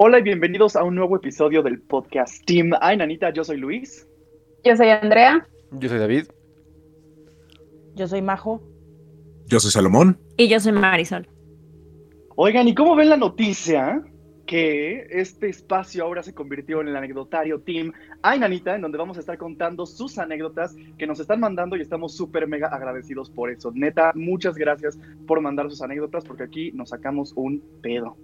Hola y bienvenidos a un nuevo episodio del podcast Team. Ay, Nanita, yo soy Luis. Yo soy Andrea. Yo soy David. Yo soy Majo. Yo soy Salomón. Y yo soy Marisol. Oigan, ¿y cómo ven la noticia que este espacio ahora se convirtió en el anecdotario Team Ay Nanita, en donde vamos a estar contando sus anécdotas que nos están mandando y estamos súper mega agradecidos por eso. Neta, muchas gracias por mandar sus anécdotas porque aquí nos sacamos un pedo.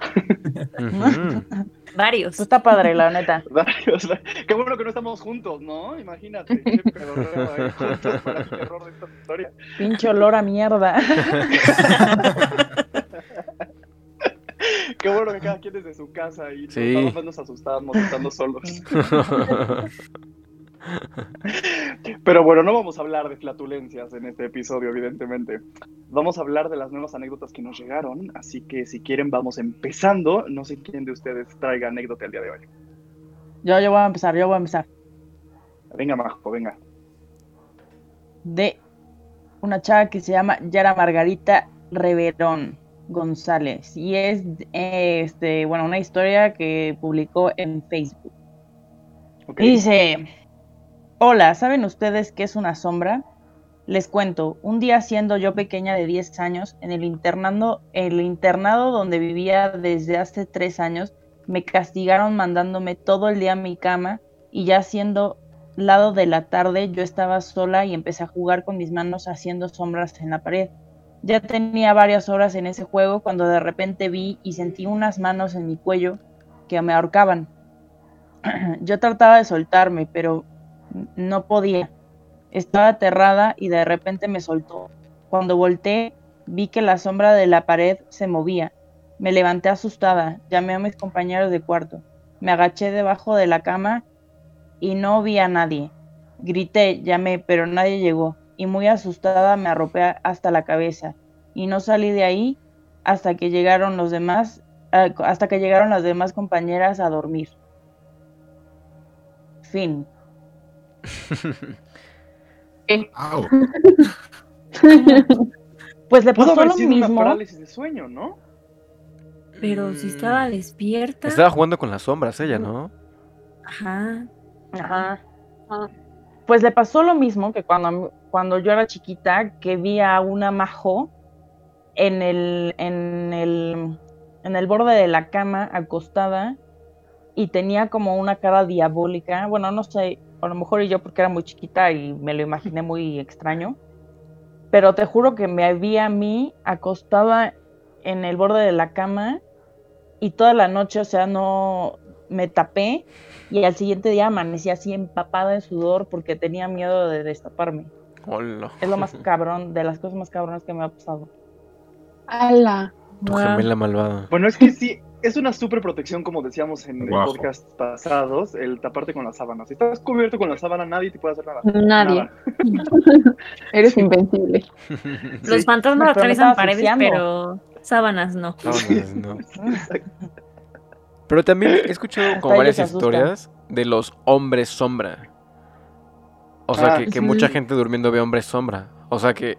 Varios. Está padre, la neta. Varios. Qué bueno que no estamos juntos, ¿no? Imagínate. Terror de esta historia. Pinche olor a mierda. Qué bueno que cada quien desde su casa y Sí. más nos asustábamos estando solos. Pero bueno, no vamos a hablar de flatulencias en este episodio, evidentemente. Vamos a hablar de las nuevas anécdotas que nos llegaron, así que si quieren vamos empezando. No sé quién de ustedes traiga anécdota el día de hoy. Yo, yo voy a empezar, yo voy a empezar. Venga, Majo, venga. De una chava que se llama Yara Margarita Reverón González. Y es, eh, este, bueno, una historia que publicó en Facebook. Y dice, hola, ¿saben ustedes qué es una sombra? Les cuento, un día siendo yo pequeña de 10 años, en el internado, el internado donde vivía desde hace 3 años, me castigaron mandándome todo el día a mi cama y ya siendo lado de la tarde yo estaba sola y empecé a jugar con mis manos haciendo sombras en la pared. Ya tenía varias horas en ese juego cuando de repente vi y sentí unas manos en mi cuello que me ahorcaban. Yo trataba de soltarme, pero no podía. Estaba aterrada y de repente me soltó. Cuando volteé, vi que la sombra de la pared se movía. Me levanté asustada, llamé a mis compañeros de cuarto. Me agaché debajo de la cama y no vi a nadie. Grité, llamé, pero nadie llegó. Y muy asustada me arropé hasta la cabeza. Y no salí de ahí hasta que llegaron los demás, eh, hasta que llegaron las demás compañeras a dormir. Fin. Au. Pues le pasó lo una mismo. parálisis de sueño, ¿no? Pero si estaba despierta. Estaba jugando con las sombras ella, ¿no? Ajá. Ajá. Pues le pasó lo mismo que cuando, cuando yo era chiquita, que vi a una majo en el, en el, en el borde de la cama, acostada, y tenía como una cara diabólica. Bueno, no sé, a lo mejor y yo porque era muy chiquita y me lo imaginé muy extraño. Pero te juro que me vi a mí acostada en el borde de la cama y toda la noche, o sea, no me tapé y al siguiente día amanecí así empapada de sudor porque tenía miedo de destaparme. Hola. Es lo más cabrón, de las cosas más cabronas que me ha pasado. ¡Hala! Tu gemela malvada. Bueno, es que sí, es una súper protección, como decíamos en Guajo. el podcast pasados, el taparte con la sábana. Si estás cubierto con la sábana, nadie te puede hacer nada. Nadie. Nada. Eres invencible. Los Sí. fantasmas atraviesan paredes, pero sábanas no. Sábanas, no. Pero también he escuchado como varias historias de los hombres sombra. O sea, Ah, que, que sí. mucha gente durmiendo ve hombres sombra. O sea, que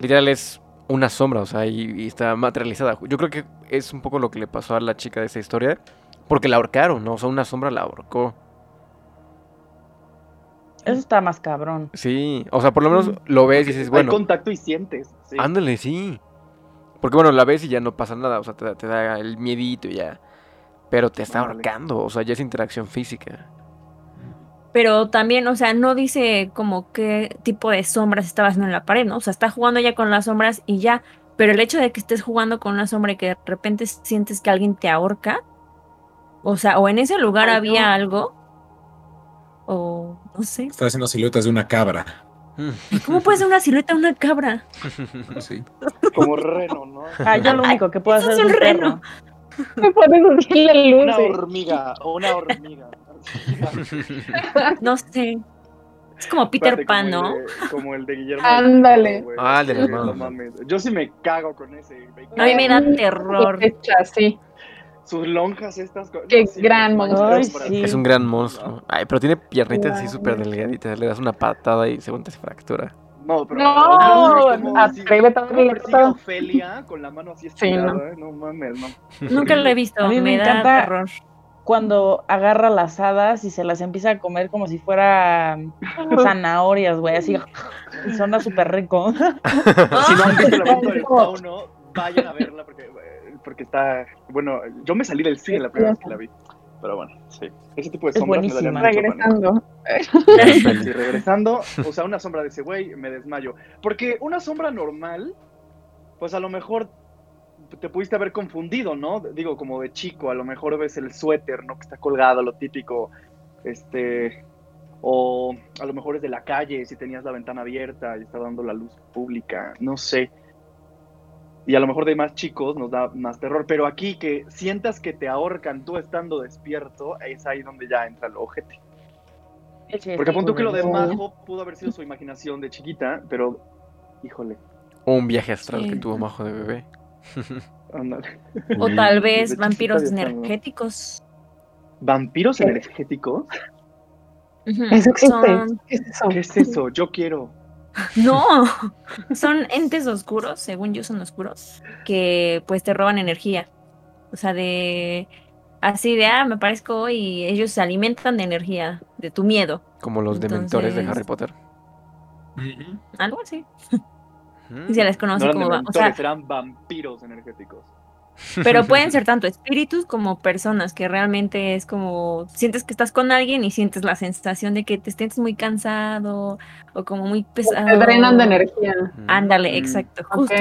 literal es una sombra, o sea, y, y está materializada. Yo creo que es un poco lo que le pasó a la chica de esa historia. Porque la ahorcaron, ¿no? O sea, una sombra la ahorcó. Eso está más cabrón. Sí, o sea, por lo menos lo ves y dices, Hay bueno, contacto y sientes. sí. ándale, sí. Porque bueno, la ves y ya no pasa nada, o sea, te, da- te da el miedito y ya. Pero te está Órale. ahorcando, o sea, ya es interacción física. Pero también, o sea, no dice como qué tipo de sombras estaba haciendo en la pared, ¿no? O sea, está jugando ya con las sombras y ya. Pero el hecho de que estés jugando con una sombra y que de repente sientes que alguien te ahorca, o sea, o en ese lugar Ay, había no. algo, o no sé. Está haciendo siluetas de una cabra. ¿Cómo puede ser una silueta de una cabra? Sí. Como reno, ¿no? Ah, yo lo único que puedo hacer es un reno. Me pones así la luz. Una hormiga, una hormiga. No sé. Es como Peter Espérate, Pan, como ¿no? el de- como el de Guillermo. Ándale. Ah, de No mames. Yo sí me cago con ese. A mí me da terror. Hecha, sí. Sus lonjas estas. Qué no, sí, gran no, monstruo. no, Ay, sí. Es un gran monstruo. Ay, pero tiene piernitas así súper delgaditas. Le das una patada y según te se fractura. No, pero No, si- atrévete a ¿cómo abrirle persigue a todo. Ofelia con la mano así Sí, estirada, no. eh? no mames, no. Nunca lo he visto, A mí me me, da encanta- terror. Cuando agarra las hadas y se las empieza a comer como si fuera zanahorias, güey, así. Y suena súper rico. Si no han visto el evento del fauno, vayan a verla porque, eh, porque está. Bueno, yo me salí del cine la primera vez que la vi. Pero bueno, sí. Ese tipo de Es sombras me buenísima. mucho Regresando. Sí, regresando, o sea, una sombra de ese güey, me desmayo. Porque una sombra normal, pues a lo mejor te pudiste haber confundido, ¿no? Digo, como de chico, a lo mejor ves el suéter, ¿no? Que está colgado, lo típico, este, o a lo mejor es de la calle, si tenías la ventana abierta y está dando la luz pública, no sé. Y a lo mejor de más chicos nos da más terror, pero aquí que sientas que te ahorcan tú estando despierto, es ahí donde ya entra el ojete. Porque apunto que lo de Sí. Majo pudo haber sido su imaginación de chiquita, pero híjole, Un viaje astral Sí. que tuvo Majo de bebé. ándale. O tal vez vampiros energéticos. ¿Vampiros energéticos? Eso existe. Son- ¿Qué es eso? ¿Qué es eso? Yo quiero. No, son entes oscuros, según yo son oscuros, que pues te roban energía. O sea, de así de, ah, me parezco y ellos se alimentan de energía, de tu miedo, Como los dementores de Entonces- Harry Potter. algo así. Y se les No conoce eran como, o sea, eran vampiros energéticos. pero pueden ser tanto espíritus como personas, que realmente es como, sientes que estás con alguien y sientes la sensación de que te sientes muy cansado o como muy pesado. Te drenan de energía. Ándale, Mm. exacto, justo.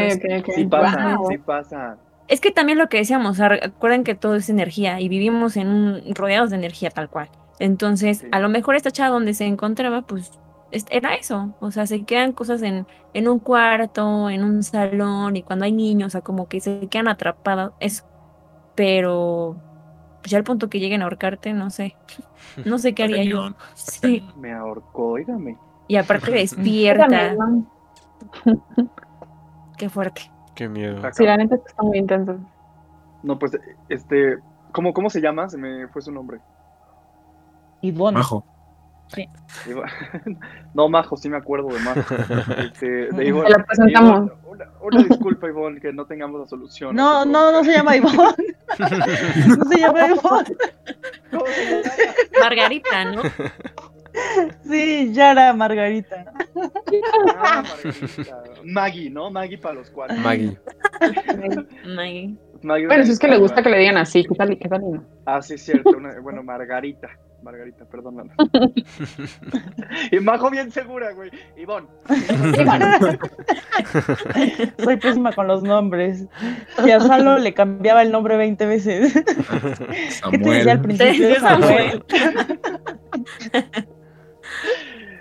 Sí pasa, Wow. sí pasa. Es que también lo que decíamos, o sea, recuerden que todo es energía y vivimos en un, rodeados de energía tal cual. Entonces, Sí. a lo mejor esta chava donde se encontraba, pues es- era eso. O sea, se quedan cosas en, en un cuarto, en un salón, y cuando hay niños, o sea, como que se quedan atrapadas, eso. Pero pues, ya al punto que lleguen a ahorcarte, no sé. No sé qué haría yo. Sí. Me ahorcó, óigame. Y aparte despierta. Qué fuerte. Qué miedo. Sí, la neta es que está muy intenso. No, pues, este, ¿cómo, ¿cómo se llama? Se me fue su nombre. Ivonne. Majo. Iba- No, Majo, sí me acuerdo de Majo. Este, de Ivonne. Te la presentamos. Ivonne, una, una disculpa, Ivonne, que no tengamos la solución. No, no, no se llama Ivonne. No se llama Ivonne. ¿Cómo se llama? Margarita, ¿no? Sí, Yara Margarita. Ah, Margarita. Maggie, ¿no? Maggie para los cuatro. Maggie. Maggie. Maggie Bueno, si es que le gusta que le digan así, ¿qué tal qué tal no? Ah, sí, es cierto. una- bueno, Margarita. Margarita, perdóname. y Majo bien segura, güey. Ivonne. Soy pésima con los nombres. Y a Salo le cambiaba el nombre 20 veces. ¿Qué te decía al principio? Sí, Samuel.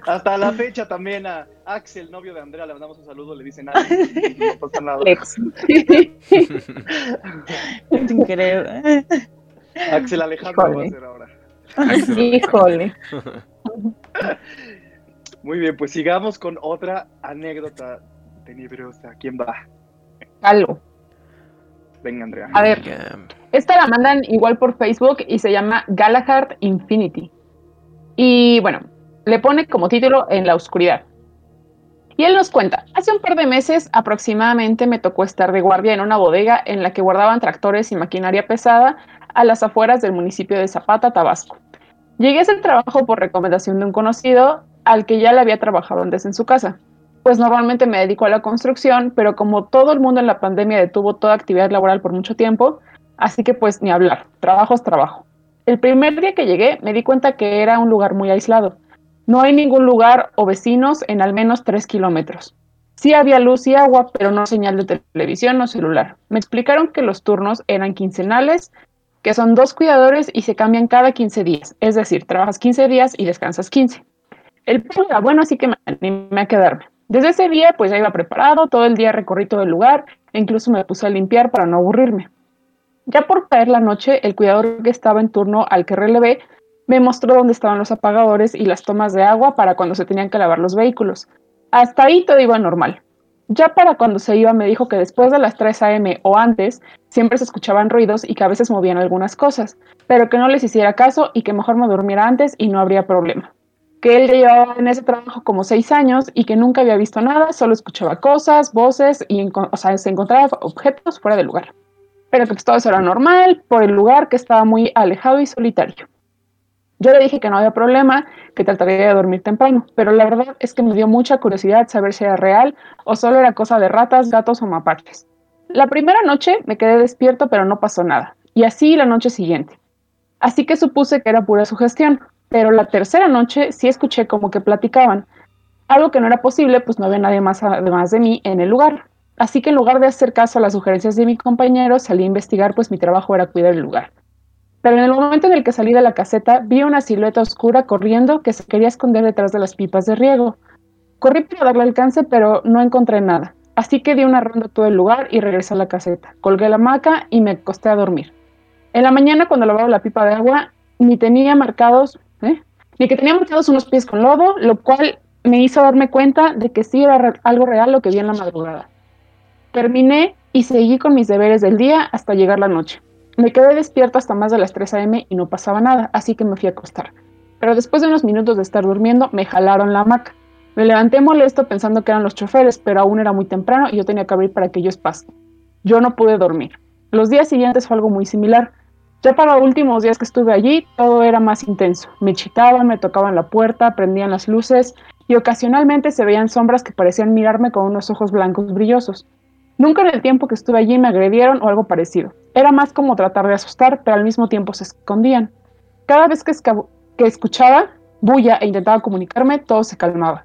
Hasta la fecha también a Axel, novio de Andrea, le mandamos un saludo, le dicen nada. No pasa nada. Alex. Sin querer. Axel Alejandro va a ser ahora. Híjole. Muy bien, pues sigamos con otra anécdota tenebrosa. ¿Quién va? Algo. Venga, Andrea. A ver, esta la mandan igual por Facebook y se llama Galahad Infinity. Y bueno, le pone como título En la oscuridad. Y él nos cuenta, hace un par de meses aproximadamente me tocó estar de guardia en una bodega en la que guardaban tractores y maquinaria pesada a las afueras del municipio de Zapata, Tabasco. Llegué a ese trabajo por recomendación de un conocido al que ya le había trabajado antes en su casa. Pues normalmente me dedico a la construcción, pero como todo el mundo en la pandemia detuvo toda actividad laboral por mucho tiempo, así que pues ni hablar, trabajo es trabajo. El primer día que llegué me di cuenta que era un lugar muy aislado. No hay ningún lugar o vecinos en al menos tres kilómetros. Sí había luz y agua, pero no señal de televisión o celular. Me explicaron que los turnos eran quincenales, que son dos cuidadores y se cambian cada 15 días. Es decir, trabajas 15 días y descansas 15. El plan era bueno, así que me animé a quedarme. Desde ese día, pues ya iba preparado, todo el día recorrí todo el lugar e incluso me puse a limpiar para no aburrirme. Ya por caer la noche, el cuidador que estaba en turno al que relevé me mostró dónde estaban los apagadores y las tomas de agua para cuando se tenían que lavar los vehículos. Hasta ahí todo iba normal. Ya para cuando se iba me dijo que después de las 3 a.m. o antes siempre se escuchaban ruidos y que a veces movían algunas cosas, pero que no les hiciera caso y que mejor me durmiera antes y no habría problema. que él llevaba en ese trabajo como seis años y que nunca había visto nada, solo escuchaba cosas, voces y se encontraba objetos fuera del lugar. Pero que pues, todo eso era normal por el lugar que estaba muy alejado y solitario. Yo le dije que no había problema, que trataría de dormir temprano, pero la verdad es que me dio mucha curiosidad saber si era real o solo era cosa de ratas, gatos o mapaches. La primera noche me quedé despierto, pero no pasó nada, y así la noche siguiente. Así que supuse que era pura sugestión, pero la tercera noche sí escuché como que platicaban, algo que no era posible, pues no había nadie más además de mí en el lugar. Así que en lugar de hacer caso a las sugerencias de mi compañero, salí a investigar, pues mi trabajo era cuidar el lugar. Pero en el momento en el que salí de la caseta, vi una silueta oscura corriendo que se quería esconder detrás de las pipas de riego. Corrí para darle alcance, pero no encontré nada. Así que di una ronda todo el lugar y regresé a la caseta. Colgué la hamaca y me acosté a dormir. En la mañana, cuando lavaba la pipa de agua, ni tenía marcados, ¿eh? ni que tenía marcados unos pies con lodo, lo cual me hizo darme cuenta de que sí era algo real lo que vi en la madrugada. Terminé y seguí con mis deberes del día hasta llegar la noche. Me quedé despierto hasta más de las 3 a.m. y no pasaba nada, así que me fui a acostar. Pero después de unos minutos de estar durmiendo, me jalaron la hamaca. Me levanté molesto pensando que eran los choferes, pero aún era muy temprano y yo tenía que abrir para que ellos pasen. Yo no pude dormir. Los días siguientes fue algo muy similar. Ya para los últimos días que estuve allí, todo era más intenso. Me chitaban, me tocaban la puerta, prendían las luces y ocasionalmente se veían sombras que parecían mirarme con unos ojos blancos brillosos. Nunca en el tiempo que estuve allí me agredieron o algo parecido. Era más como tratar de asustar, pero al mismo tiempo se escondían. Cada vez que, escuchaba bulla e intentaba comunicarme, todo se calmaba.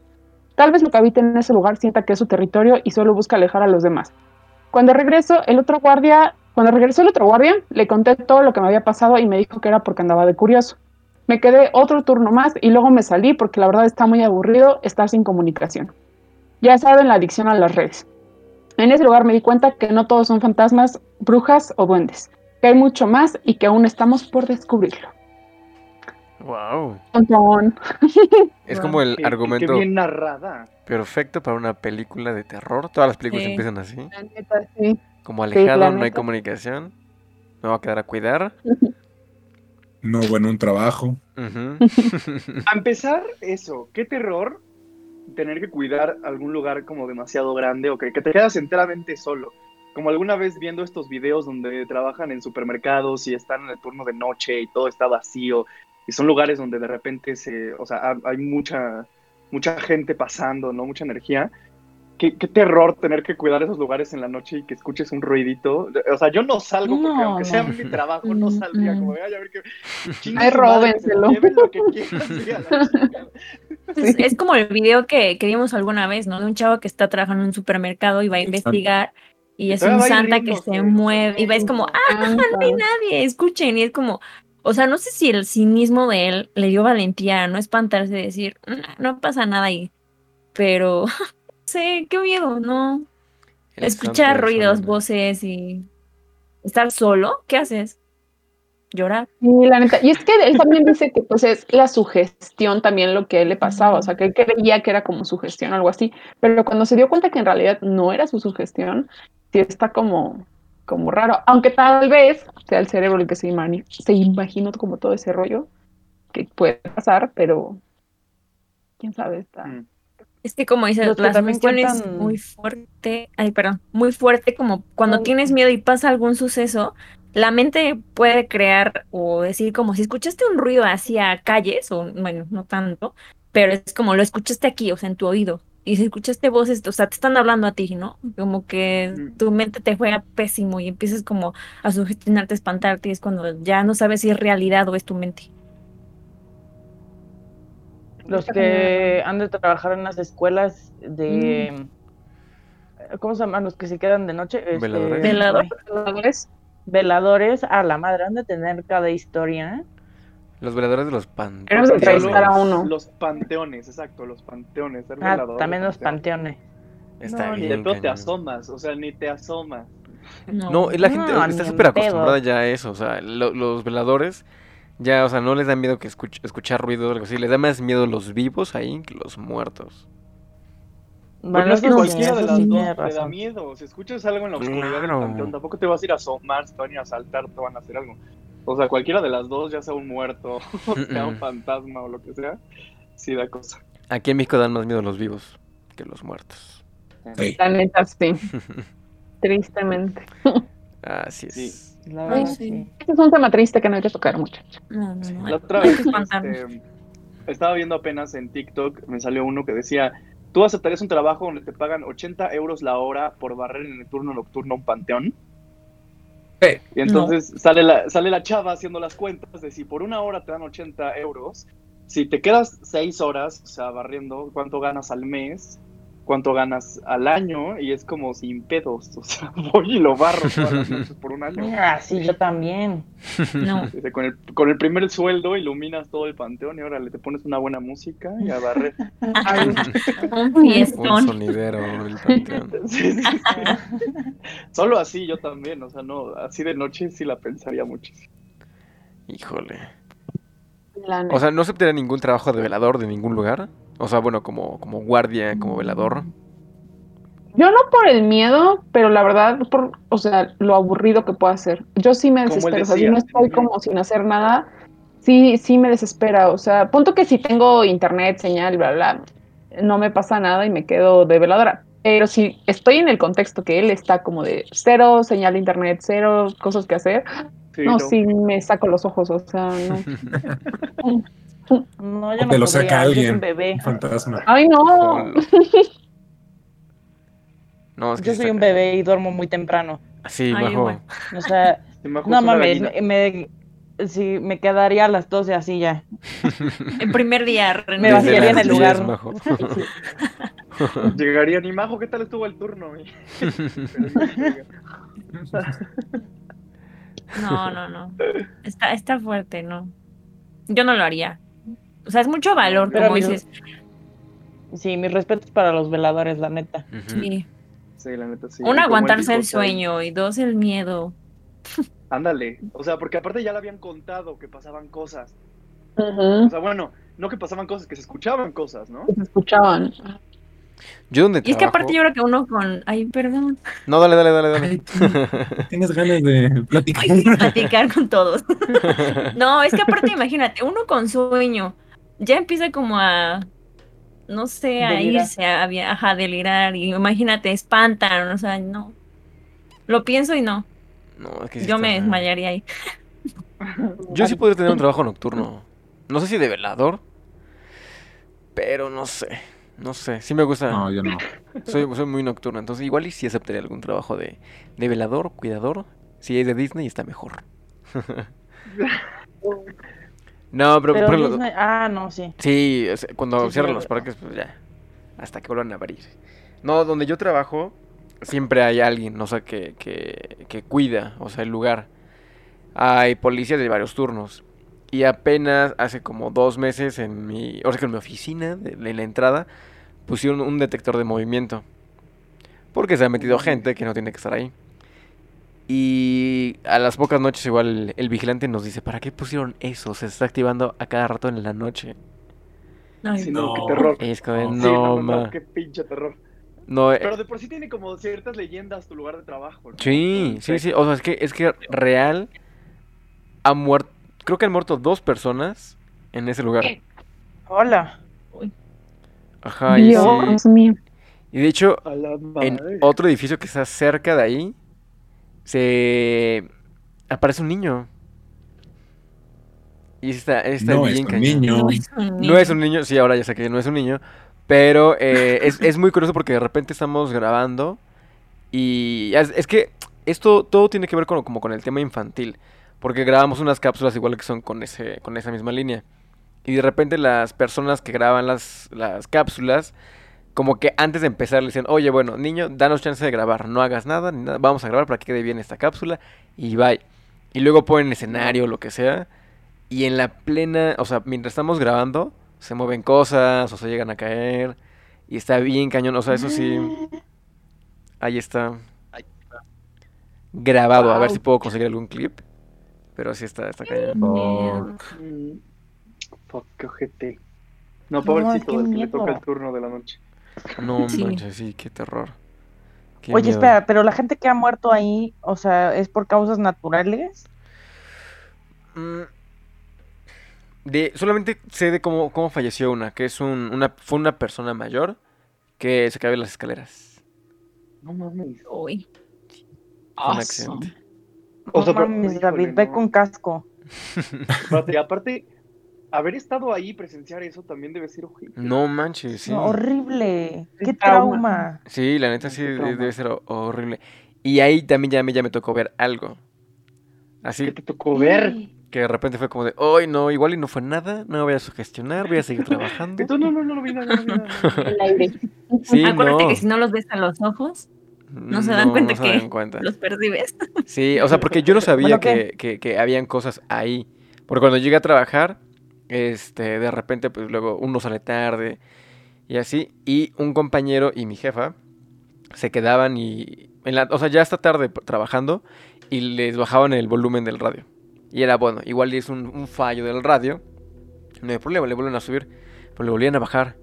Tal vez lo que habita en ese lugar sienta que es su territorio y solo busca alejar a los demás. Cuando regreso, el otro guardia, cuando regresó el otro guardia, le conté todo lo que me había pasado y me dijo que era porque andaba de curioso. Me quedé otro turno más y luego me salí porque la verdad está muy aburrido estar sin comunicación. Ya saben la adicción a las redes. En ese lugar me di cuenta que no todos son fantasmas, brujas o duendes, que hay mucho más y que aún estamos por descubrirlo. Wow. Es como el qué- argumento Qué bien narrada. perfecto para una película de terror. Todas las películas Sí. empiezan así. La neta, sí. Como alejado, no hay comunicación. Me voy a quedar a cuidar. No, bueno, un trabajo. A empezar, eso, qué terror tener que cuidar algún lugar como demasiado grande o que, te quedas enteramente solo. Como alguna vez viendo estos videos donde trabajan en supermercados y están en el turno de noche y todo está vacío y son lugares donde de repente se, o sea, ha- hay mucha, mucha gente pasando, ¿no? Mucha energía. Qué, qué terror tener que cuidar esos lugares en la noche y que escuches un ruidito. O sea, yo no salgo porque No, aunque sea no. mi trabajo, no saldría. Como, "Ay, a ver Ay, que se róbenselo. lleven lo que chingada". Es, es como el video que, que vimos alguna vez, ¿no? De un chavo que está trabajando en un supermercado y va a investigar y es un Santa que se mueve y va es como, ah, no hay nadie, escuchen, y es como, o sea, no sé si el cinismo de él le dio valentía a no espantarse de decir, "Mm, no pasa nada ahí, pero, sé, qué miedo, ¿no? El Escuchar ruidos, voces y estar solo, ¿qué haces? Llorar. Sí, la neta. Y es que él también dice que pues es la sugestión también lo que a él le pasaba, o sea, que él creía que era como sugestión o algo así, pero cuando se dio cuenta que en realidad no era su sugestión, sí está como, como raro, aunque tal vez sea el cerebro el que se, imani- se imaginó como todo ese rollo que puede pasar, pero quién sabe, está. Mm. Es que como dices, que la también sugestión es cuentan- muy fuerte, ay, perdón, muy fuerte como cuando Ay. tienes miedo y pasa algún suceso, la mente puede crear o decir como si escuchaste un ruido hacia calles, o bueno, no tanto, pero es como lo escuchaste aquí, o sea, en tu oído. Y si escuchaste voces, o sea, te están hablando a ti, ¿no? Como que Mm. tu mente te juega pésimo y empiezas como a sugestionarte, a espantarte, y es cuando ya no sabes si es realidad o es tu mente. Los que han de trabajar en las escuelas de... ¿Cómo se llaman? Los que se quedan de noche. Este, Veladores. Velador. Veladores. Veladores, a la madre, han de tener cada historia. Los veladores de los panteones. Entrevistar a Los- uno. Los panteones, exacto, los panteones. Ah, también los panteones. Está No, ni bien. de pedo te asomas, o sea, ni te asomas. No, y la gente No, está ni súper acostumbrada ya a eso. O sea, lo- los veladores ya, o sea, no les da miedo que escuch- escuchar ruido o algo así. Les da más miedo los vivos ahí que los muertos. Bueno, Bueno, es que cualquiera de las sí dos te da miedo. Si escuchas algo en la oscuridad Claro. del panteón, tampoco te vas a ir a asomar, te van a ir a asaltar, te van a hacer algo. O sea, cualquiera de las dos, ya sea un muerto, o sea un fantasma o lo que sea, sí da cosa. Aquí en México dan más miedo los vivos que los muertos. Sí. La neta, sí. Tristemente. Así es. Sí. La Ay, verdad, sí. sí. Este es un tema triste que no hay que tocar, muchachos. No, no, no. La otra vez este, estaba viendo apenas en TikTok, me salió uno que decía, ¿tú aceptarías un trabajo donde te pagan 80 euros la hora por barrer en el turno nocturno un panteón? Y entonces sale, la, sale la chava haciendo las cuentas de si por una hora te dan 80 euros, si te quedas 6 horas, o sea, barriendo, ¿cuánto ganas al mes? ¿Cuánto ganas al año? Y es como sin pedos, o sea, voy y lo barro todas las noches por un año. Ah, sí, yo también. No. Con el, con el primer sueldo iluminas todo el panteón y ahora le te pones una buena música y a barrer. Un Un fiestón. sonidero el panteón. Sí, sí, sí. Solo así yo también, o sea, no, así de noche sí la pensaría muchísimo. Híjole. O sea, ¿no aceptaría ningún trabajo de velador de ningún lugar? O sea, bueno, como, como guardia, como velador. Yo no por el miedo, pero la verdad, por, o sea, lo aburrido que pueda ser. Yo sí me desespero. O sea, si decía. no estoy como sin hacer nada, sí, sí me desespera. O sea, punto que si tengo internet, señal, bla, bla, no me pasa nada y me quedo de veladora. Pero si estoy en el contexto que él está como de cero señal de internet, cero cosas que hacer, Sí, no, no. sí me saco los ojos, o sea, no. No, yo O no te lo saca alguien. un bebé. Un fantasma. Ay, no. No, es que Yo soy un bebé y duermo muy temprano. Sí, Ay, bajo. igual. O sea, no mames, me, me- sí, me quedaría a las 12 así ya. El primer día, René. Me vaciaría en el lugar. 10, majo. Llegaría ni majo, ¿qué tal estuvo el turno? No, no, no. Está, está fuerte, no. Yo no lo haría. O sea, es mucho valor, Pero como mis- dices. Sí, mis respetos para los veladores, la neta. Sí. Sí, la neta, sí. Uno, aguantarse el sueño. Y dos, el miedo. Ándale. O sea, porque aparte ya le habían contado que pasaban cosas. Ujú. O sea, bueno, no que pasaban cosas, que se escuchaban cosas, ¿no? Que se escuchaban. Yo donde Y es que aparte yo creo que uno con... Ay, perdón. No, dale, dale, dale, dale. Ay, Tienes ganas de platicar. Platicar con todos. No, es que aparte imagínate, uno con sueño ya empieza como a... No sé, a Delirar. irse, a, ajá, a delirar. Y imagínate, espantan, o sea, no. Lo pienso y no. No, es que sí Yo está me desmayaría ahí. Yo sí podría tener un trabajo nocturno. No sé si de velador, pero no sé. No sé, sí me gusta. No, yo no. Soy, soy muy nocturno, entonces igual y sí aceptaría algún trabajo de, de velador, cuidador. Si es de Disney está mejor. no, pero, Pero por ejemplo, Disney- ah, no, sí. Sí, cuando Sí, cierran sí, los parques, pues ya. Hasta que vuelvan a abrir. No, donde yo trabajo, siempre hay alguien, o sea, que, que, que cuida, o sea, el lugar. Hay policías de varios turnos. Y apenas hace como dos meses en mi, o sea, que en mi oficina, de, de la entrada, pusieron un detector de movimiento. Porque se ha metido gente que no tiene que estar ahí. Y a las pocas noches igual el, el vigilante nos dice, ¿para qué pusieron eso? Se está activando a cada rato en la noche. Ay, Sí, no, No. qué terror. Es como, No. Sí, no, no, no, ma". no, qué pinche terror. No, eh, Pero de por sí tiene como ciertas leyendas tu lugar de trabajo. ¿no? sí, sí, sí. O sea, es que, es que real ha muerto. Creo que han muerto dos personas en ese lugar. Hola. Ajá, y sí. Dios mío. Y de hecho, en otro edificio que está cerca de ahí, se aparece un niño. Y está, está No bien es un niño. no es un No niño. es un niño, sí, ahora ya sé que no es un niño, pero eh, es, es muy curioso porque de repente estamos grabando y es, es que esto todo tiene que ver con, como con el tema infantil, porque grabamos unas cápsulas igual que son con, ese, con esa misma línea. Y de repente las personas que graban las, las cápsulas, como que antes de empezar le dicen, oye, bueno, niño, danos chance de grabar, no hagas nada, ni nada, vamos a grabar para que quede bien esta cápsula y bye. Y luego ponen escenario, lo que sea, y en la plena, o sea, mientras estamos grabando, se mueven cosas o se llegan a caer. Y está bien cañón, o sea, eso sí. Ahí está. Grabado, a ver si puedo conseguir algún clip. Pero sí está, está cañón. Mm, Fuck, qué ojete. No, No, pobrecito qué del que le toca el turno de la noche. No Sí. manches, sí, qué terror. Qué Oye, miedo. espera, pero la gente que ha muerto ahí, o sea, ¿es por causas naturales? Mm, De, solamente sé de cómo, cómo falleció una, que es un, una, fue una persona mayor que se cayó en las escaleras. No mames. Uy. Fue un accidente. O sea, No pero- mames, David, ve con casco. Espérate, aparte, haber estado ahí, presenciar eso también debe ser ojete. No manches, sí. No, horrible. Qué Qué trauma. trauma. Sí, la neta sí qué debe ser ho- horrible. Y ahí también ya me, ya me tocó ver algo. ¿Qué Así te tocó ver? que de repente fue como de, ¡ay no! Igual y no fue nada, no me voy a sugestionar, voy a seguir trabajando. Tú, no, no, vi nada, no vi nada. El aire. Sí, Acuérdate no. que si no los ves a los ojos, no se dan cuenta se que dan cuenta. los percibes. Sí, o sea, porque yo no sabía Bueno, que, ¿qué? que, que habían cosas ahí. Porque cuando llegué a trabajar, este, de repente, pues luego uno sale tarde y así. Y un compañero y mi jefa se quedaban y. En la, o sea, ya está tarde trabajando y les bajaban el volumen del radio. Y era bueno, igual es un, un fallo del radio. No hay problema, le vuelven a subir. Pero le volvían a bajar.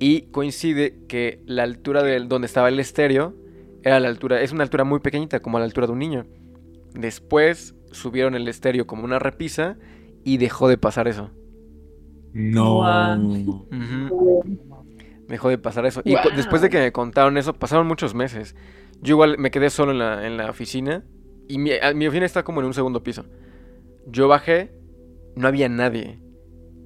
Y coincide que la altura del donde estaba el estéreo era la altura, es una altura muy pequeñita, como a la altura de un niño. Después subieron el estéreo como una repisa y dejó de pasar eso. No. Guau. Ujú. Dejó de pasar eso. Y después de que me contaron eso, pasaron muchos meses. Yo igual me quedé solo en la, en la oficina. Y mi, a- mi oficina está como en un segundo piso. Yo bajé, no había nadie.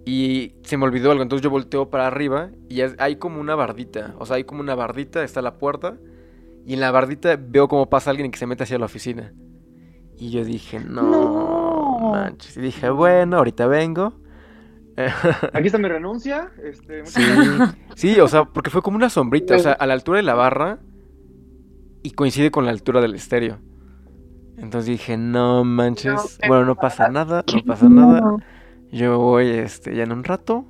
Y se me olvidó algo. Entonces yo volteo para arriba y es- hay como una bardita. O sea, hay como una bardita, está la puerta. Y en la bardita veo cómo pasa alguien que se mete hacia la oficina. Y yo dije, no, No. manches. Y dije, bueno, ahorita vengo. Aquí está mi renuncia. Este, Sí, sí, o sea, porque fue como una sombrita, o sea, a la altura de la barra y coincide con la altura del estéreo. Entonces dije, no manches, No, bueno, no pasa nada, no pasa nada. Yo voy este, ya en un rato.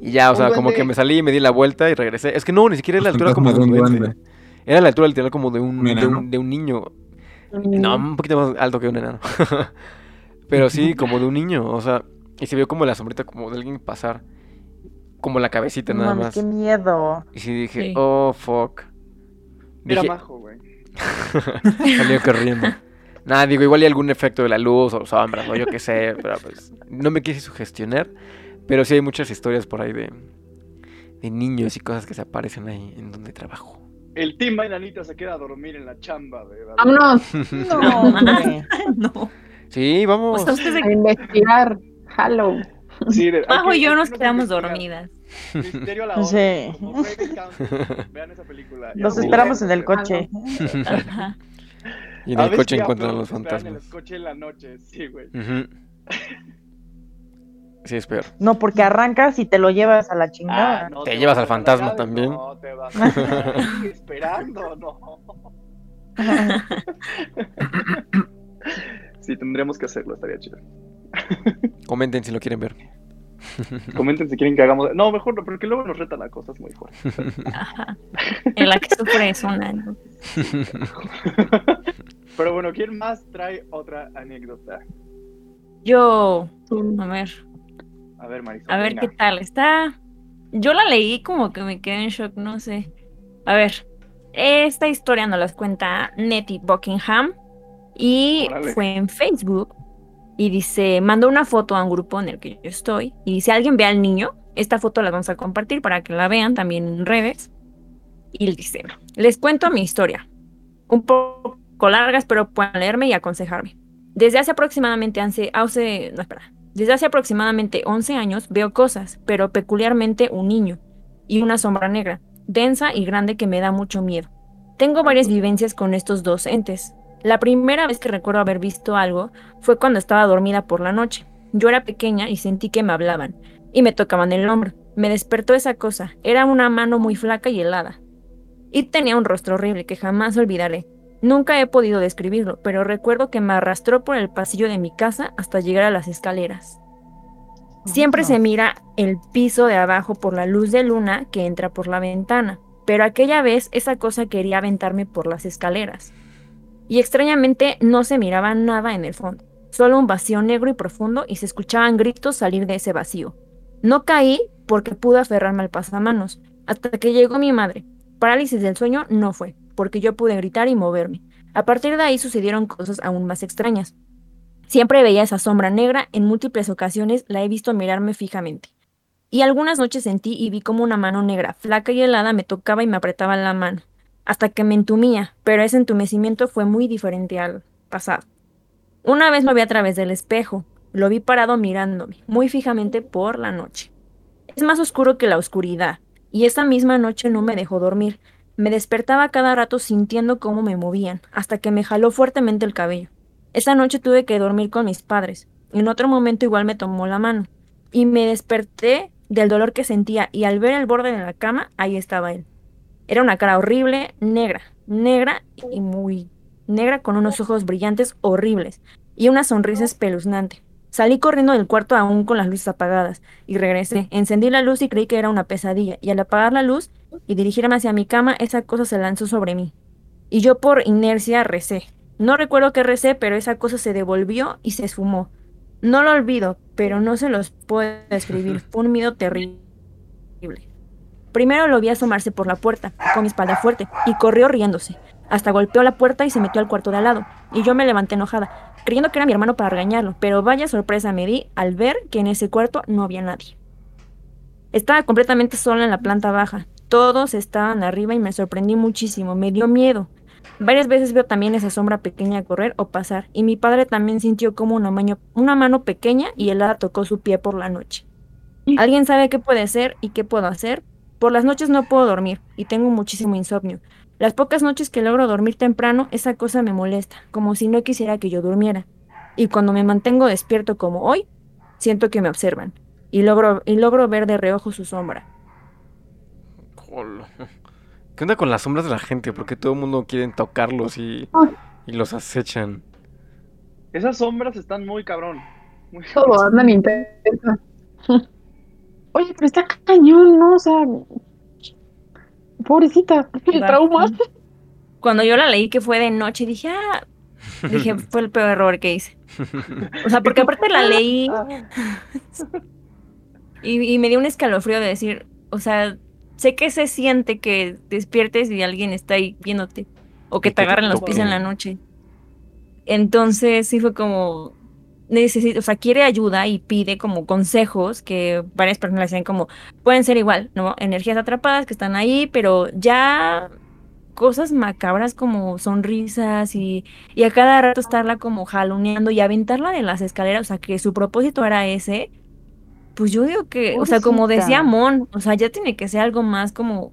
Y ya, o sea, como que me salí y me di la vuelta y regresé. Es que no, ni siquiera era la altura como de un duende. Era la altura literal como de un, ¿Un de enano? un, de un niño. No, un poquito más alto que un enano. Pero sí, como de un niño, o sea, y se vio como la sombrita como de alguien pasar. Como la cabecita nada mames, más. qué miedo. Y sí dije, Sí. oh, fuck. Era Dije, majo, güey. salió corriendo. Nada, digo, igual hay algún efecto de la luz o sombras o yo qué sé, pero pues no me quise sugestionar. Pero sí hay muchas historias por ahí de, de niños y cosas que se aparecen ahí en donde trabajo. El Team Mainanita se queda a dormir en la chamba de David. Vámonos No, hombre. no. Sí, vamos. O sea, ustedes a investigar. Hello. Sí, de- Majo y yo nos que quedamos dormidas. Misterio a la Sí. orden, como. Vean esa película. Lo esperamos en el coche. Ajá. y en el coche encuentran los esperan En fantasmas. el coche en la noche, sí, güey. Sí, es peor. No, porque arrancas y te lo llevas a la chingada. Ah, no Te llevas vas al fantasma también. No, te vas a esperando, no. Sí, tendremos que hacerlo, estaría chido. Comenten si lo quieren ver. Comenten si quieren que hagamos. No, mejor no, porque luego nos reta la cosa, es muy fuerte. Ajá. En la que sufre es una. ¿no? Pero bueno, ¿quién más trae otra anécdota? Yo, a ver, A ver, Marisol. a ver venga. qué tal. Está. Yo la leí como que me quedé en shock, no sé. A ver, esta historia nos las cuenta Nettie Buckingham y Órale. fue en Facebook. Y dice, mandó una foto a un grupo en el que yo estoy. Y si alguien ve al niño, esta foto la vamos a compartir para que la vean también en redes. Y él dice, les cuento mi historia. Un poco larga, espero puedan leerme y aconsejarme. Desde hace aproximadamente, hace, hace- no, espera. Desde hace aproximadamente 11 años veo cosas, pero peculiarmente un niño y una sombra negra, densa y grande que me da mucho miedo. Tengo varias vivencias con estos dos entes. La primera vez que recuerdo haber visto algo fue cuando estaba dormida por la noche. Yo era pequeña y sentí que me hablaban y me tocaban el hombro. Me despertó esa cosa. Era una mano muy flaca y helada. Y tenía un rostro horrible que jamás olvidaré. Nunca he podido describirlo, pero recuerdo que me arrastró por el pasillo de mi casa hasta llegar a las escaleras. Siempre se mira el piso de abajo por la luz de luna que entra por la ventana, pero aquella vez esa cosa quería aventarme por las escaleras. Y extrañamente no se miraba nada en el fondo, solo un vacío negro y profundo y se escuchaban gritos salir de ese vacío. No caí porque pude aferrarme al pasamanos, hasta que llegó mi madre. Parálisis del sueño no fue, porque yo pude gritar y moverme. A partir de ahí sucedieron cosas aún más extrañas. Siempre veía esa sombra negra, en múltiples ocasiones la he visto mirarme fijamente. Y algunas noches sentí y vi como una mano negra, flaca y helada, me tocaba y me apretaba la mano, hasta que me entumía, pero ese entumecimiento fue muy diferente al pasado. Una vez lo vi a través del espejo, lo vi parado mirándome, muy fijamente por la noche. Es más oscuro que la oscuridad, y esa misma noche no me dejó dormir. Me despertaba cada rato sintiendo cómo me movían, hasta que me jaló fuertemente el cabello. Esa noche tuve que dormir con mis padres. En otro momento igual me tomó la mano. Y me desperté del dolor que sentía y al ver el borde de la cama, ahí estaba él. Era una cara horrible, negra, negra y muy negra con unos ojos brillantes horribles y una sonrisa espeluznante. Salí corriendo del cuarto aún con las luces apagadas y regresé. Encendí la luz y creí que era una pesadilla y al apagar la luz y dirigirme hacia mi cama, esa cosa se lanzó sobre mí. Y yo por inercia recé. No recuerdo qué recé, pero esa cosa se devolvió y se esfumó. No lo olvido, pero no se los puedo describir. Fue un miedo terrible. Primero lo vi asomarse por la puerta, con mi espalda fuerte, y corrió riéndose. Hasta golpeó la puerta y se metió al cuarto de al lado, y yo me levanté enojada, creyendo que era mi hermano para regañarlo, pero vaya sorpresa me di al ver que en ese cuarto no había nadie. Estaba completamente sola en la planta baja. Todos estaban arriba y me sorprendí muchísimo, me dio miedo. Varias veces veo también esa sombra pequeña correr o pasar, y mi padre también sintió como una, una mano pequeña y helada tocó su pie por la noche. ¿Alguien sabe qué puede ser y qué puedo hacer? Por las noches no puedo dormir y tengo muchísimo insomnio. Las pocas noches que logro dormir temprano, esa cosa me molesta, como si no quisiera que yo durmiera. Y cuando me mantengo despierto como hoy, siento que me observan y logro, y logro ver de reojo su sombra. ¿Qué onda con las sombras de la gente? Porque todo el mundo quiere tocarlos y, y los acechan. Esas sombras están muy cabrón. Muy Todo andan intensos. Oye, pero está cañón, ¿no? O sea, pobrecita, el trauma. Cuando yo la leí que fue de noche, dije, ah, dije, fue el peor error que hice. O sea, porque aparte la leí y, y me dio un escalofrío de decir, o sea, sé que se siente que despiertes y alguien está ahí viéndote o que te agarren los pies en la noche. Entonces sí fue como necesito, o sea, quiere ayuda y pide como consejos que varias personas le decían como pueden ser igual, ¿no? Energías atrapadas que están ahí, pero ya cosas macabras como sonrisas y, y a cada rato estarla como jaloneando y aventarla de las escaleras, o sea, que su propósito era ese, pues yo digo que, o sea, como decía Mon, o sea, ya tiene que ser algo más como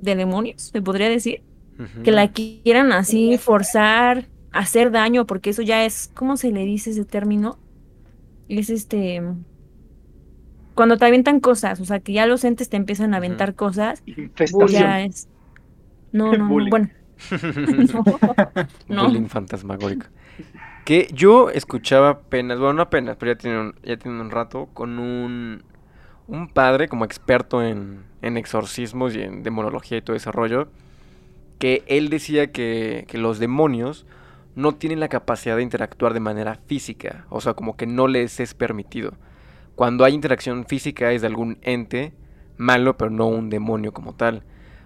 de demonios, se podría decir. Que la quieran así forzar, hacer daño, porque eso ya es, ¿cómo se le dice ese término? Es este... Cuando te avientan cosas, o sea, que ya los entes te empiezan a aventar cosas, ya es... No, no, no, bueno. no. Bullying fantasmagórico. Que yo escuchaba apenas, bueno, no apenas, pero ya tiene un, ya tiene un rato, con un, un padre como experto en, en exorcismos y en demonología y todo ese rollo, que él decía que, que los demonios no tienen la capacidad de interactuar de manera física, o sea, como que no les es permitido. Cuando hay interacción física es de algún ente malo, pero no un demonio como tal.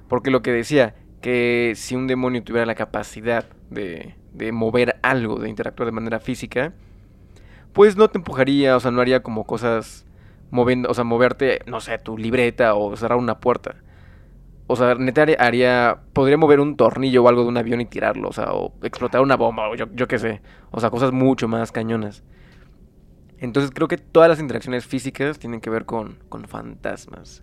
Porque lo que decía, que si un demonio tuviera la capacidad de, de mover algo, de interactuar de manera física, pues no te empujaría, o sea, no haría como cosas moviendo, o sea, moverte, no sé, tu libreta o cerrar una puerta. O sea, neta haría, podría mover un tornillo o algo de un avión y tirarlo, o sea, o explotar una bomba, o yo, yo qué sé. O sea, cosas mucho más cañonas. Entonces creo que todas las interacciones físicas tienen que ver con, con fantasmas.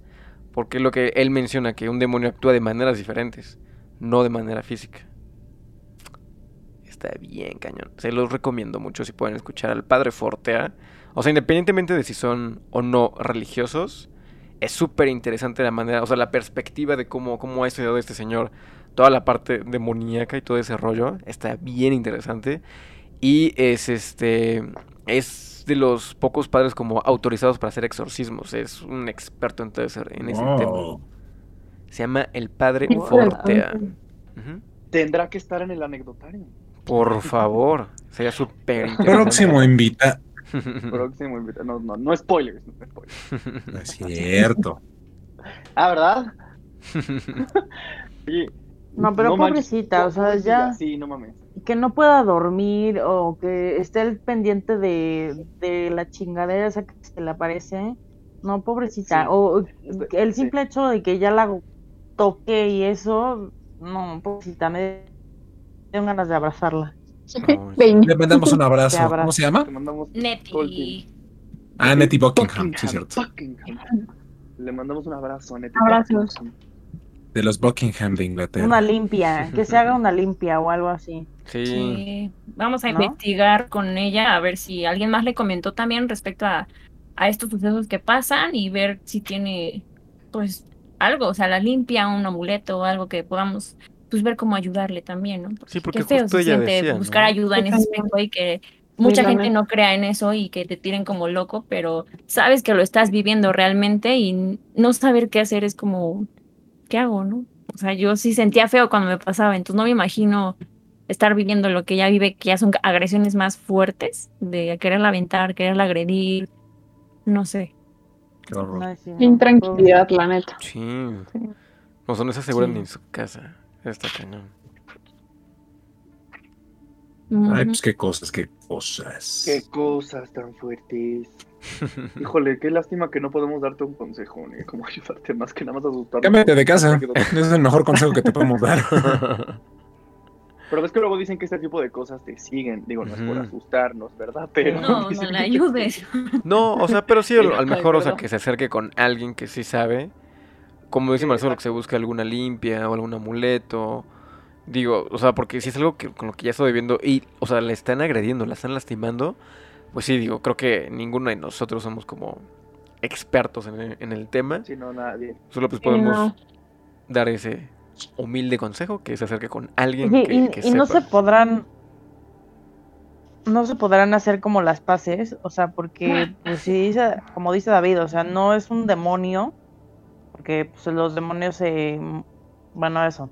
Porque lo que él menciona, que un demonio actúa de maneras diferentes, no de manera física está bien cañón. Se los recomiendo mucho si pueden escuchar al Padre Fortea. O sea, independientemente de si son o no religiosos, es súper interesante la manera, o sea, la perspectiva de cómo, cómo ha estudiado este señor toda la parte demoníaca y todo ese rollo. Está bien interesante. Y es este. Es de los pocos padres como autorizados para hacer exorcismos. Es un experto en, todo ese, en ese tema. Se llama el Padre Fortea. Tendrá que estar en el anecdotario. Por favor, sería súper Próximo invita. Próximo invita. No, no, no spoilers. No, spoilers. no es cierto. ah, ¿verdad? no, pero pobrecita, o sea, ya. Sí, no mames. que no pueda dormir o que esté el pendiente de, de la chingadera esa que se le aparece. No, pobrecita. Sí. O el Sí. simple hecho de que ya la toque y eso, no, pobrecita, me tengo ganas de abrazarla. Vein. Le mandamos un abrazo. Abrazo. ¿Cómo se llama? Colby. Ah, Nettie Buckingham, sí, cierto. Buckingham. Le mandamos un abrazo a Nettie Abrazos. Buckingham. De los Buckingham de Inglaterra. Una limpia, que se haga una limpia o algo así. Sí. Sí, vamos a ¿No? investigar con ella a ver si alguien más le comentó también respecto a, a estos sucesos que pasan y ver si tiene pues algo, o sea, la limpia, un amuleto o algo que podamos pues ver cómo ayudarle también, ¿no? Sí, porque qué feo justo se ella siente decía, buscar ¿no? ayuda en ese aspecto y que mucha gente no crea en eso y que te tiren como loco, pero sabes que lo estás viviendo realmente y no saber qué hacer es como, ¿qué hago, no? O sea, yo sí sentía feo cuando me pasaba, entonces no me imagino estar viviendo lo que ella vive, que ya son agresiones más fuertes, de quererla aventar, quererla agredir, no sé. Qué horror. Intranquilidad, la neta. Sí. Sí. No, o sea, no se aseguran Sí. ni en su casa. Está cañón. Ay, pues qué cosas, qué cosas. Qué cosas tan fuertes. Híjole, qué lástima que no podemos darte un consejo, ni cómo ayudarte más que nada más asustar. Cámbiate de casa. Ese es el mejor consejo que te podemos dar. Pero ves que luego dicen que este tipo de cosas te siguen. Digo, no es por asustarnos, ¿verdad? Pero No, no la ayudes. No, o sea, pero sí, a lo Ay, mejor, o sea, que se acerque con alguien que sí sabe. Como dice Sí, Marcelo, que se busque alguna limpia o algún amuleto. Digo, o sea, porque si es algo que, con lo que ya estoy viviendo y, o sea, le están agrediendo, la están lastimando, pues sí, digo, creo que ninguno de nosotros somos como expertos en el, en el tema. Si no, nadie. Solo pues Sí, podemos no. dar ese humilde consejo que se acerque con alguien Y, que, y- que y no se podrán no se podrán hacer como las paces, o sea, porque pues sí dice, como dice David, o sea, no es un demonio, porque pues los demonios se bueno, eso.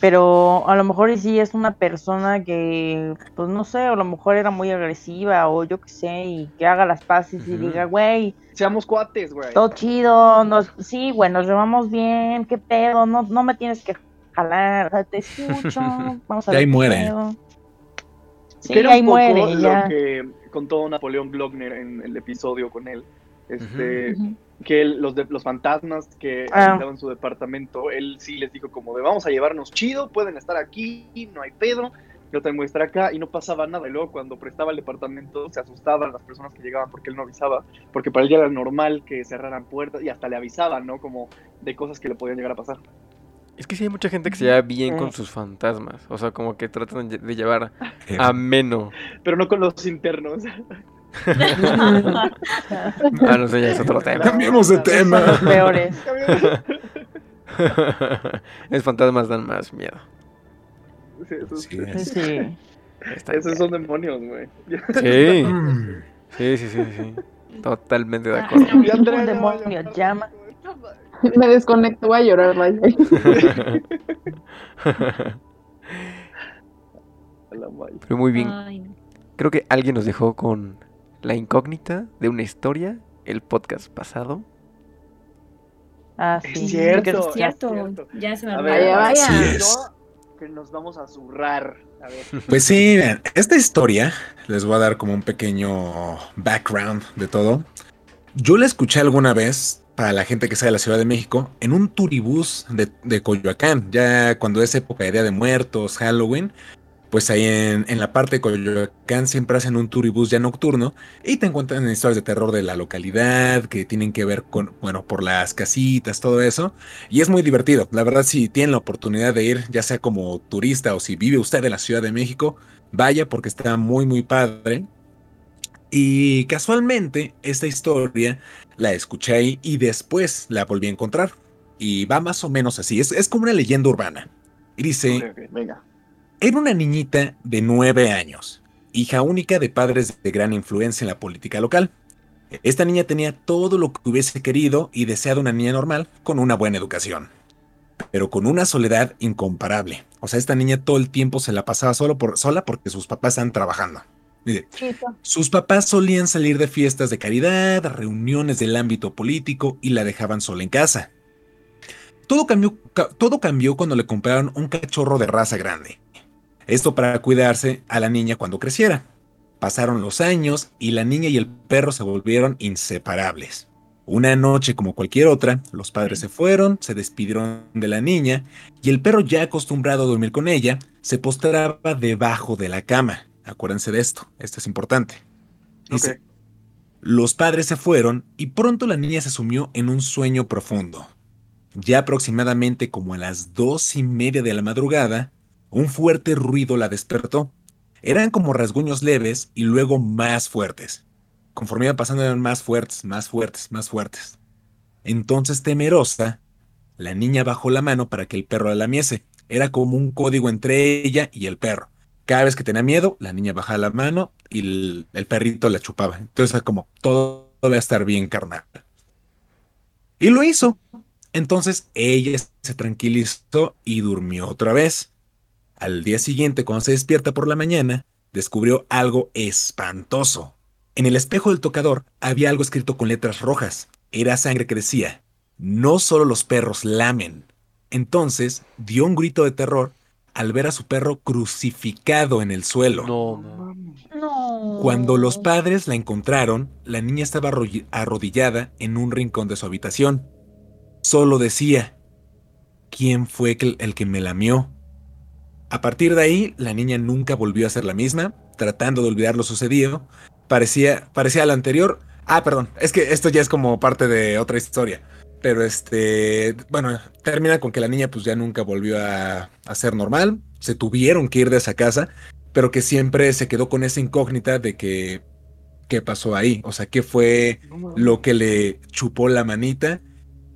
Pero a lo mejor y sí es una persona que, pues no sé, a lo mejor era muy agresiva o yo qué sé, y que haga las paces y Ujú. diga, güey, Seamos cuates, güey. todo chido, nos, sí, güey, nos llevamos bien, qué pedo, no, no me tienes que jalar, o sea, te escucho, vamos a Y ahí ver qué muere. pedo. Sí, era ahí un poco muere, ya. lo que contó Napoleón Glockner en el episodio con él. Este, Ujú. Que él- los, de, los fantasmas que Ah. habitaban su departamento, él sí les dijo como de vamos a llevarnos chido, pueden estar aquí, no hay pedo, yo también voy a estar acá y no pasaba nada. Y luego cuando prestaba el departamento se asustaban las personas que llegaban porque él no avisaba, porque para él ya era normal que cerraran puertas y hasta le avisaban, ¿no? Como de cosas que le podían llegar a pasar. Es que sí hay mucha gente que se lleva bien con sus fantasmas. O sea, como que tratan de llevar Eh, ameno. Pero no con los internos. Ah, no sé, ya es otro tema. Cambiemos de Son tema. los peores. es fantasmas dan más miedo. Sí, esos, Sí, Sí, es. sí. Está esos son demonios, güey. Sí, Mm. sí, sí, sí, sí. Totalmente de Ah, acuerdo. Un demonio llama. Me desconecto, voy a llorar, vaya. A la madre. Pero muy bien. No. Creo que alguien nos dejó con la incógnita de una historia el podcast pasado. Ah, Es sí. cierto. Que- Es es cierto, cierto. ya se me A ver, Vaya, es. no, que nos vamos a zurrar. A ver. Pues sí, esta historia les voy a dar como un pequeño background de todo. Yo la escuché alguna vez para la gente que sea de la Ciudad de México en un turibús de, de Coyoacán, ya cuando es época de Día de Muertos, Halloween. Pues ahí en, la parte de Coyoacán siempre hacen un turibús ya nocturno y te encuentran historias de terror de la localidad que tienen que ver con, bueno, por las casitas, todo eso. Y es muy divertido. La verdad, si tienen la oportunidad de ir, ya sea como turista o si vive usted en la Ciudad de México, vaya porque está muy, muy padre. Y casualmente, esta historia la escuché ahí y después la volví a encontrar. Y va más o menos así. Es, es como una leyenda urbana. Y dice... Venga. Era una niñita de nueve años, hija única de padres de gran influencia en la política local. Esta niña tenía todo lo que hubiese querido y deseado una niña normal con una buena educación, pero con una soledad incomparable. O sea, esta niña todo el tiempo se la pasaba solo por, sola porque sus papás estaban trabajando. Mire, sus papás solían salir de fiestas de caridad, reuniones del ámbito político y la dejaban sola en casa. Todo cambió, ca- todo cambió cuando le compraron un cachorro de raza grande. Esto para cuidarse a la niña cuando creciera. Pasaron los años y la niña y el perro se volvieron inseparables. Una noche como cualquier otra, los padres se fueron, se despidieron de la niña y el perro ya acostumbrado a dormir con ella, se postraba debajo de la cama. Acuérdense de esto, esto es importante. Dice, los padres se fueron y pronto la niña se sumió en un sueño profundo. Ya aproximadamente como a las dos y media de la madrugada, un fuerte ruido la despertó. Eran como rasguños leves y luego más fuertes. Conforme iban pasando eran más fuertes, más fuertes, más fuertes. Entonces, temerosa, la niña bajó la mano para que el perro la lamiese. Era como un código entre ella y el perro. Cada vez que tenía miedo, la niña bajaba la mano y el, perrito la chupaba. Entonces, como todo va a estar bien carnal. Y lo hizo. Entonces ella se tranquilizó y durmió otra vez. Al día siguiente, cuando se despierta por la mañana, descubrió algo espantoso. En el espejo del tocador había algo escrito con letras rojas. Era sangre que decía, no solo los perros lamen. Entonces dio un grito de terror al ver a su perro crucificado en el suelo. No, No. Cuando los padres la encontraron, la niña estaba arro- arrodillada en un rincón de su habitación. Solo decía, ¿quién fue el que me lamió? A partir de ahí, la niña nunca volvió a ser la misma, tratando de olvidar lo sucedido. Parecía, parecía la anterior. Ah, perdón, es que esto ya es como parte de otra historia. Pero este, bueno, termina con que la niña pues ya nunca volvió a, a ser normal. Se tuvieron que ir de esa casa, pero que siempre se quedó con esa incógnita de que qué pasó ahí. O sea, qué fue lo que le chupó la manita.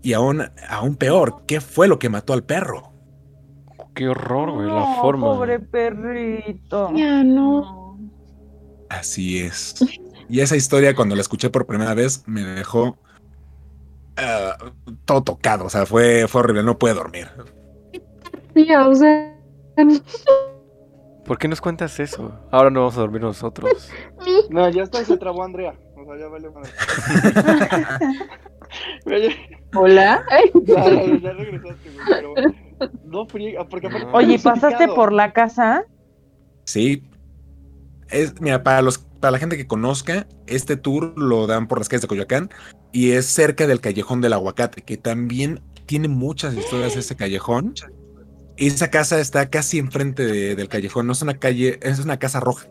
Y aún, aún peor, ¿qué fue lo que mató al perro? Qué horror, güey, la No, forma. Pobre perrito. Ya no. Así es. Y esa historia, cuando la escuché por primera vez, me dejó ah, todo tocado. O sea, fue, fue horrible, no pude dormir. Tía, o sea. ¿Por qué nos cuentas eso? Ahora no vamos a dormir nosotros. No, ya está, se trabó Andrea. O sea, ya vale madre. Ya, Hola. Ya, ya, ya regresaste, güey, pero no friega, porque aparte Oye, ¿pasaste por la casa? Sí. Es, mira, para, los, para la gente que conozca, este tour lo dan por las calles de Coyoacán y es cerca del Callejón del Aguacate, que también tiene muchas historias ese callejón. Esa casa está casi enfrente de- del callejón, no es una calle, es una casa roja.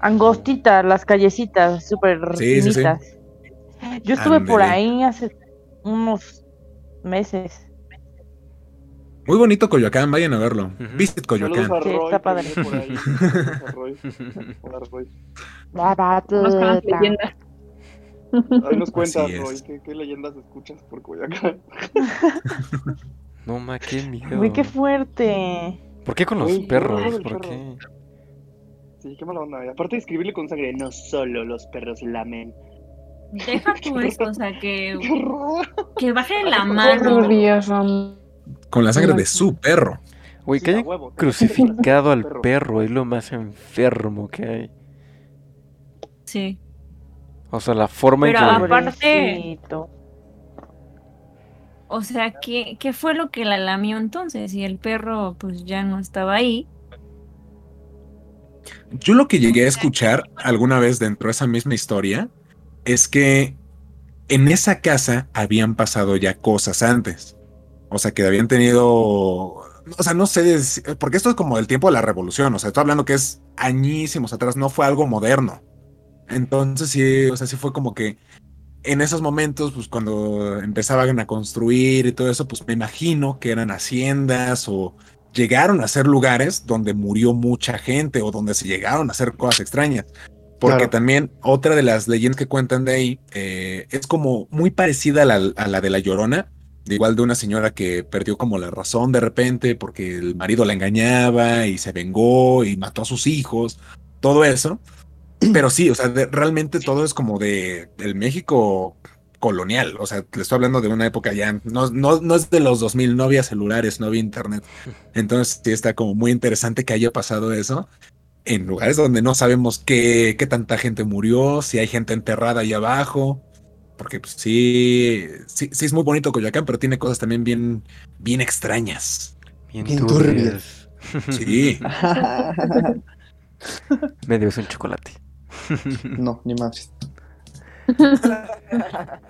Angostita, las callecitas, súper Sí, sí, sí. finitas. Yo estuve por ahí hace unos meses. Muy bonito Coyoacán, vayan a verlo. Ujú. Visit Coyoacán. A Sí, Roy, está padre. por ahí. A Roy. Hola, Roy. Las leyendas. Ahí nos cuentas. Roy, ¿qué, qué leyendas escuchas por Coyoacán? No, ma, qué miedo. Uy, qué fuerte. ¿Por qué con los qué perros? ¿Por perro. qué? Sí, qué mala onda. Aparte de escribirle con sangre, no solo los perros lamen. Deja tú eso, o sea, que, ¡Qué horror! que baje la mano. Con la sangre de su perro. Güey, que hayan crucificado al Perro. es lo más enfermo que hay. Sí. O sea, la forma en Pero que... aparte-. O sea, ¿qué, ¿qué fue lo que la lamió entonces? Y el perro, pues ya no estaba ahí. Yo lo que llegué a escuchar alguna vez dentro de esa misma historia es que en esa casa habían pasado ya cosas antes. O sea, que habían tenido. O sea, no sé, porque esto es como el tiempo de la revolución. O sea, estoy hablando que es añísimos atrás, no fue algo moderno. Entonces, sí, o sea, sí fue como que en esos momentos, pues cuando empezaban a construir y todo eso, pues me imagino que eran haciendas o llegaron a ser lugares donde murió mucha gente o donde se llegaron a hacer cosas extrañas. Porque Claro. también otra de las leyendas que cuentan de ahí eh, es como muy parecida a la, a la de la Llorona, igual de una señora que perdió como la razón de repente porque el marido la engañaba y se vengó y mató a sus hijos, todo eso. Pero sí, o sea, de- realmente todo es como de el México colonial, o sea, le estoy hablando de una época ya, no, no, no es de los 2000, no había celulares, no había internet. Entonces sí está como muy interesante que haya pasado eso en lugares donde no sabemos qué, qué tanta gente murió, si hay gente enterrada ahí abajo, porque pues, sí, sí, sí es muy bonito Coyoacán, pero tiene cosas también bien, bien extrañas. Bien Bien turbias. turbias. Sí. Me debes un chocolate. no, ni más.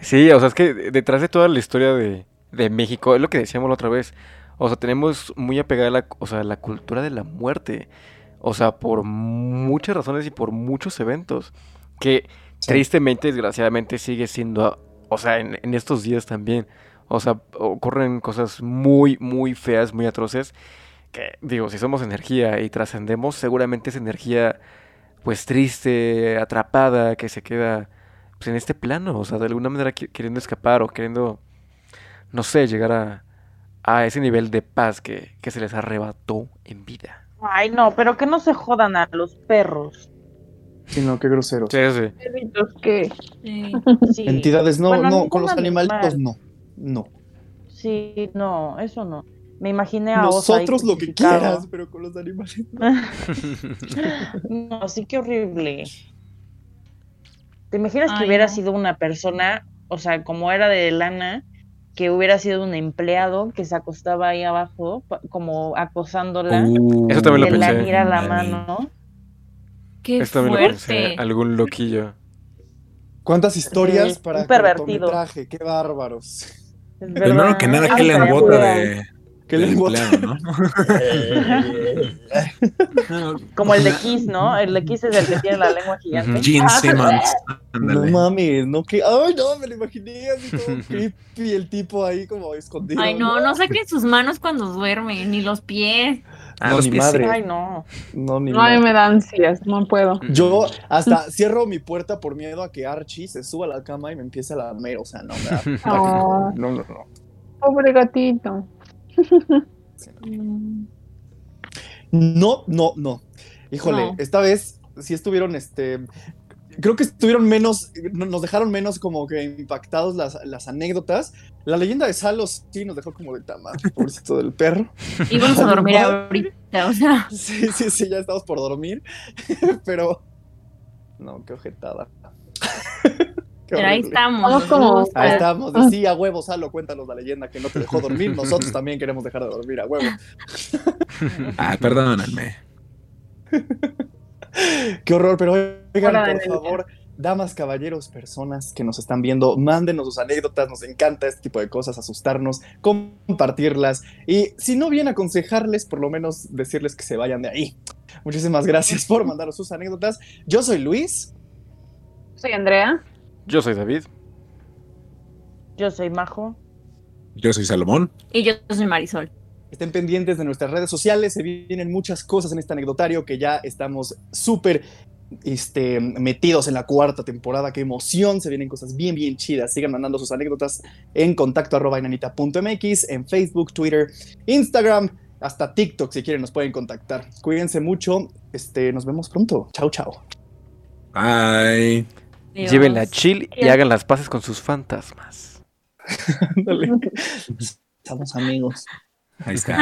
Sí, o sea, es que detrás de toda la historia de, de México, es lo que decíamos la otra vez. O sea, tenemos muy apegada la, o sea, la cultura de la muerte. O sea, por muchas razones y por muchos eventos. Que Sí. tristemente, desgraciadamente, sigue siendo, o sea, en, en estos días también. O sea, ocurren cosas muy, muy feas, muy atroces. Que, digo, si somos energía y trascendemos, seguramente es energía, pues triste, atrapada, que se queda pues, en este plano. O sea, de alguna manera queriendo escapar o queriendo, no sé, llegar a, a ese nivel de paz que, que se les arrebató en vida. Ay, no, pero que no se jodan a los perros. Sí, no, qué groseros. Sí, sí. Perritos que Sí. Sí. Entidades, no, Bueno, no, con los animalitos animal. no. No. Sí, no, eso no. Me imaginé a Nosotros lo que quieras, pero con los animales. No, sí, qué horrible. ¿Te imaginas que hubiera no. sido una persona, o sea, como era de lana, que hubiera sido un empleado que se acostaba ahí abajo, como acosándola, Uh, Eso también lo pensé. mira la mano? Qué Esto también lo pensé. fuerte. Algún loquillo. ¿Cuántas historias Sí, para un pervertido. cortometraje? Qué bárbaros. Primero que nada, Ay, ¿qué le para embota jugar. de, ¿Qué del le embota? empleado, no? Como el de Kiss, ¿no? El de Kiss es el que tiene la lengua gigante. Gene Simmons. No mames, no que. Ay, no, me lo imaginé así todo creepy, el tipo ahí como escondido. Ay, no, no saquen sus manos cuando duermen, ni los pies. Ah, No, los ni pies, madre. Ay, no. No, ni no, a mí madre. me da ansias, no puedo. Yo hasta cierro mi puerta por miedo a que Archie se suba a la cama y me empiece a lamer. O sea, no, me da. Ah. No, no, no. Pobre gatito. No, no, no. Híjole, No. esta vez sí estuvieron, este, creo que estuvieron menos, no- nos dejaron menos como que impactados las, las anécdotas. La leyenda de Salos sí nos dejó como de tama, pobrecito del perro. Y vamos a dormir ahorita, o sea. Sí, sí, sí, ya estamos por dormir, pero no, qué ojetada. Qué Pero ahí estamos. Como-. Ahí estamos, de sí, a huevo, Salo, cuéntanos la leyenda que no te dejó dormir. Nosotros también queremos dejar de dormir a huevo. Ah, perdónenme. Qué horror, pero oigan, por favor, damas, caballeros, personas que nos están viendo, mándenos sus anécdotas, nos encanta este tipo de cosas, asustarnos, compartirlas y si no bien aconsejarles, por lo menos decirles que se vayan de ahí. Muchísimas gracias por mandarnos sus anécdotas. Yo soy Luis. Soy Andrea. Yo soy David. Yo soy Majo. Yo soy Salomón. Y yo soy Marisol. Estén pendientes de nuestras redes sociales, se vienen muchas cosas en este anecdotario que ya estamos súper este, metidos en la cuarta temporada. Qué emoción, se vienen cosas bien, bien chidas. Sigan mandando sus anécdotas en contacto arroba inanita.mx, en Facebook, Twitter, Instagram, hasta TikTok si quieren nos pueden contactar. Cuídense mucho, este, nos vemos pronto. Chao, chao. Bye. Dios. Llévenla chill y hagan las paces con sus fantasmas. ないですか？